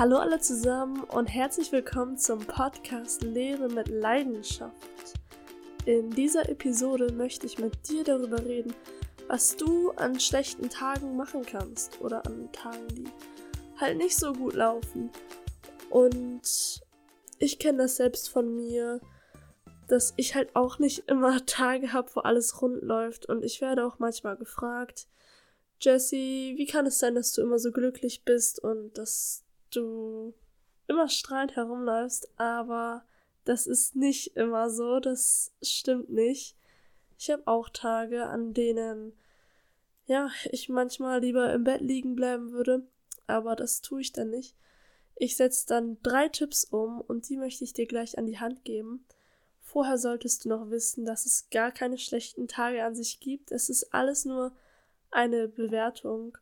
Hallo alle zusammen und herzlich willkommen zum Podcast Lehre mit Leidenschaft. In dieser Episode möchte ich mit dir darüber reden, was du an schlechten Tagen machen kannst oder an Tagen, die halt nicht so gut laufen. Und ich kenne das selbst von mir, dass ich halt auch nicht immer Tage habe, wo alles rund läuft und ich werde auch manchmal gefragt, Jessie, wie kann es sein, dass du immer so glücklich bist und dass du immer strahlend herumläufst, aber das ist nicht immer so, das stimmt nicht. Ich habe auch Tage, an denen ja, ich manchmal lieber im Bett liegen bleiben würde, aber das tue ich dann nicht. Ich setze dann drei Tipps um und die möchte ich dir gleich an die Hand geben. Vorher solltest du noch wissen, dass es gar keine schlechten Tage an sich gibt. Es ist alles nur eine Bewertung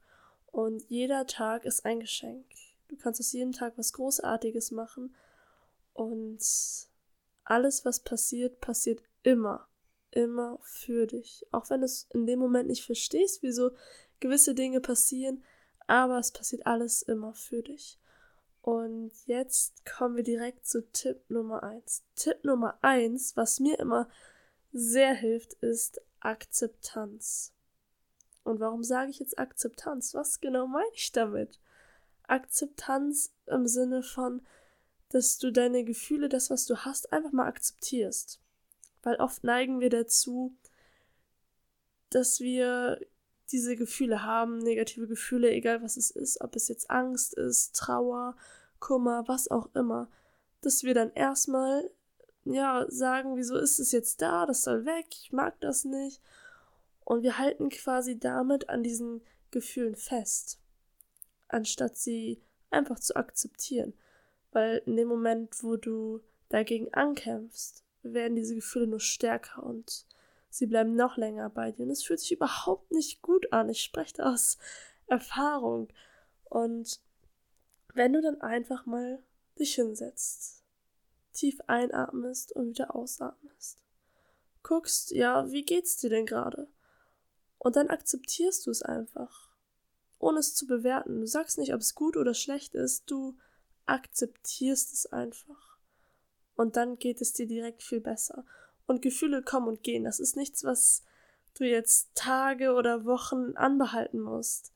und jeder Tag ist ein Geschenk. Du kannst aus jedem Tag was Großartiges machen. Und alles, was passiert, passiert immer. Immer für dich. Auch wenn du es in dem Moment nicht verstehst, wieso gewisse Dinge passieren, aber es passiert alles immer für dich. Und jetzt kommen wir direkt zu Tipp Nummer eins. Tipp Nummer eins, was mir immer sehr hilft, ist Akzeptanz. Und warum sage ich jetzt Akzeptanz? Was genau meine ich damit? Akzeptanz im Sinne von, dass du deine Gefühle, das, was du hast, einfach mal akzeptierst. Weil oft neigen wir dazu, dass wir diese Gefühle haben, negative Gefühle, egal was es ist, ob es jetzt Angst ist, Trauer, Kummer, was auch immer, dass wir dann erstmal, ja, sagen, wieso ist es jetzt da, das soll weg, ich mag das nicht. Und wir halten quasi damit an diesen Gefühlen fest anstatt sie einfach zu akzeptieren. Weil in dem Moment, wo du dagegen ankämpfst, werden diese Gefühle nur stärker und sie bleiben noch länger bei dir. Und es fühlt sich überhaupt nicht gut an. Ich spreche da aus Erfahrung. Und wenn du dann einfach mal dich hinsetzt, tief einatmest und wieder ausatmest, guckst, ja, wie geht's dir denn gerade? Und dann akzeptierst du es einfach ohne es zu bewerten. Du sagst nicht, ob es gut oder schlecht ist, du akzeptierst es einfach. Und dann geht es dir direkt viel besser. Und Gefühle kommen und gehen. Das ist nichts, was du jetzt Tage oder Wochen anbehalten musst.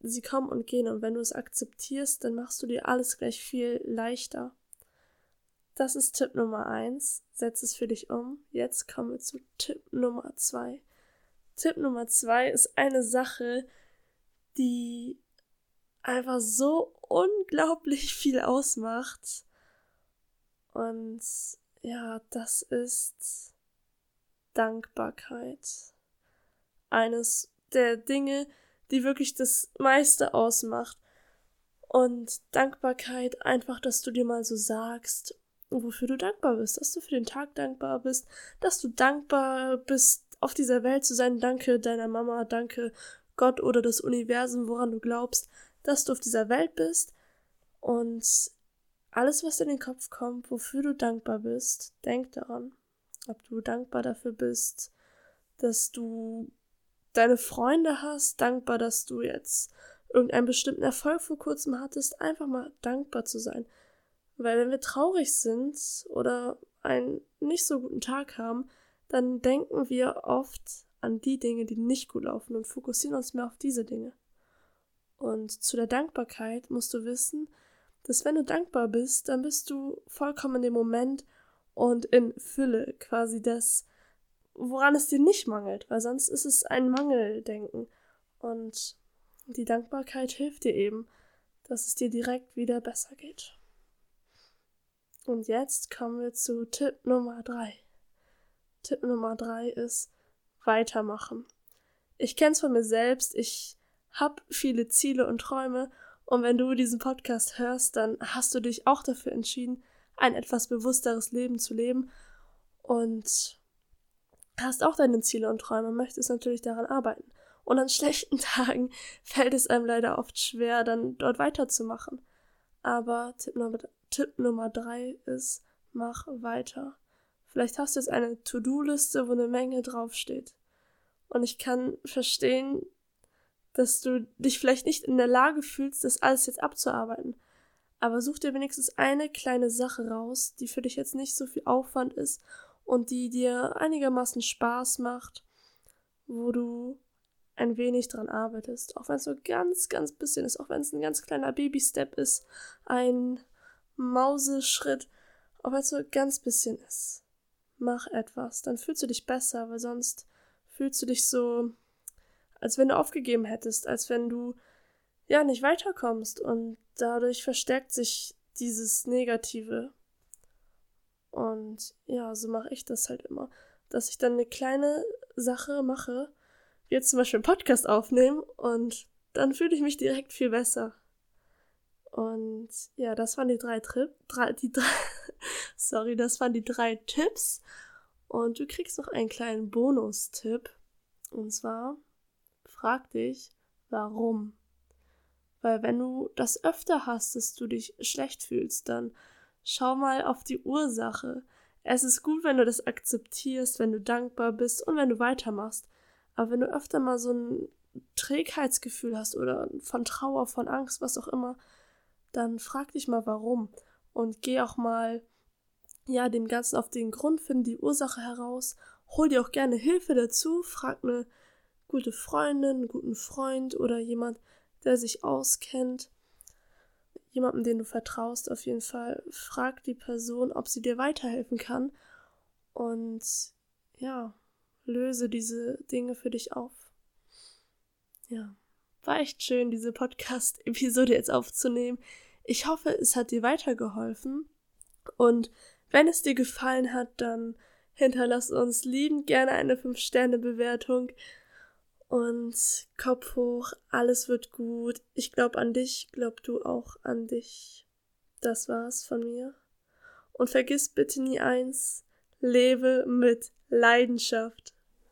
Sie kommen und gehen. Und wenn du es akzeptierst, dann machst du dir alles gleich viel leichter. Das ist Tipp Nummer eins. Setz es für dich um. Jetzt kommen wir zu Tipp Nummer zwei. Tipp Nummer zwei ist eine Sache, die einfach so unglaublich viel ausmacht. Und ja, das ist Dankbarkeit. Eines der Dinge, die wirklich das meiste ausmacht. Und Dankbarkeit einfach, dass du dir mal so sagst, wofür du dankbar bist, dass du für den Tag dankbar bist, dass du dankbar bist, auf dieser Welt zu sein. Danke deiner Mama, danke Gott oder das Universum, woran du glaubst, dass du auf dieser Welt bist und alles, was in den Kopf kommt, wofür du dankbar bist, denk daran. Ob du dankbar dafür bist, dass du deine Freunde hast, dankbar, dass du jetzt irgendeinen bestimmten Erfolg vor kurzem hattest, einfach mal dankbar zu sein. Weil wenn wir traurig sind oder einen nicht so guten Tag haben, dann denken wir oft an die Dinge, die nicht gut laufen und fokussieren uns mehr auf diese Dinge. Und zu der Dankbarkeit musst du wissen, dass wenn du dankbar bist, dann bist du vollkommen in dem Moment und in Fülle quasi das, woran es dir nicht mangelt, weil sonst ist es ein Mangeldenken. Und die Dankbarkeit hilft dir eben, dass es dir direkt wieder besser geht. Und jetzt kommen wir zu Tipp Nummer drei. Tipp Nummer drei ist, weitermachen. Ich kenne es von mir selbst, ich habe viele Ziele und Träume und wenn du diesen Podcast hörst, dann hast du dich auch dafür entschieden, ein etwas bewussteres Leben zu leben und hast auch deine Ziele und Träume, möchtest natürlich daran arbeiten. Und an schlechten Tagen fällt es einem leider oft schwer, dann dort weiterzumachen. Aber Tipp Nummer, Tipp Nummer drei ist, mach weiter. Vielleicht hast du jetzt eine To-Do-Liste, wo eine Menge draufsteht. Und ich kann verstehen, dass du dich vielleicht nicht in der Lage fühlst, das alles jetzt abzuarbeiten. Aber such dir wenigstens eine kleine Sache raus, die für dich jetzt nicht so viel Aufwand ist und die dir einigermaßen Spaß macht, wo du ein wenig dran arbeitest. Auch wenn es nur ganz, ganz bisschen ist, auch wenn es ein ganz kleiner Baby-Step ist, ein Mauseschritt, auch wenn es nur ganz bisschen ist. Mach etwas, dann fühlst du dich besser, weil sonst fühlst du dich so, als wenn du aufgegeben hättest, als wenn du ja nicht weiterkommst und dadurch verstärkt sich dieses Negative. Und ja, so mache ich das halt immer, dass ich dann eine kleine Sache mache, wie jetzt zum Beispiel einen Podcast aufnehmen und dann fühle ich mich direkt viel besser. Und ja, das waren die drei Trip, drei, die drei, sorry, das waren die drei Tipps. Und du kriegst noch einen kleinen Bonustipp. Und zwar, frag dich, warum? Weil wenn du das öfter hast, dass du dich schlecht fühlst, dann schau mal auf die Ursache. Es ist gut, wenn du das akzeptierst, wenn du dankbar bist und wenn du weitermachst. Aber wenn du öfter mal so ein Trägheitsgefühl hast oder von Trauer, von Angst, was auch immer, dann frag dich mal warum und geh auch mal ja dem Ganzen auf den Grund, find die Ursache heraus, hol dir auch gerne Hilfe dazu, frag eine gute Freundin, einen guten Freund oder jemand, der sich auskennt, jemandem, den du vertraust, auf jeden Fall, frag die Person, ob sie dir weiterhelfen kann. Und ja, löse diese Dinge für dich auf. Ja, war echt schön, diese Podcast-Episode jetzt aufzunehmen. Ich hoffe, es hat dir weitergeholfen. Und wenn es dir gefallen hat, dann hinterlass uns liebend gerne eine 5-Sterne-Bewertung. Und Kopf hoch, alles wird gut. Ich glaub an dich, glaub du auch an dich. Das war's von mir. Und vergiss bitte nie eins, lebe mit Leidenschaft.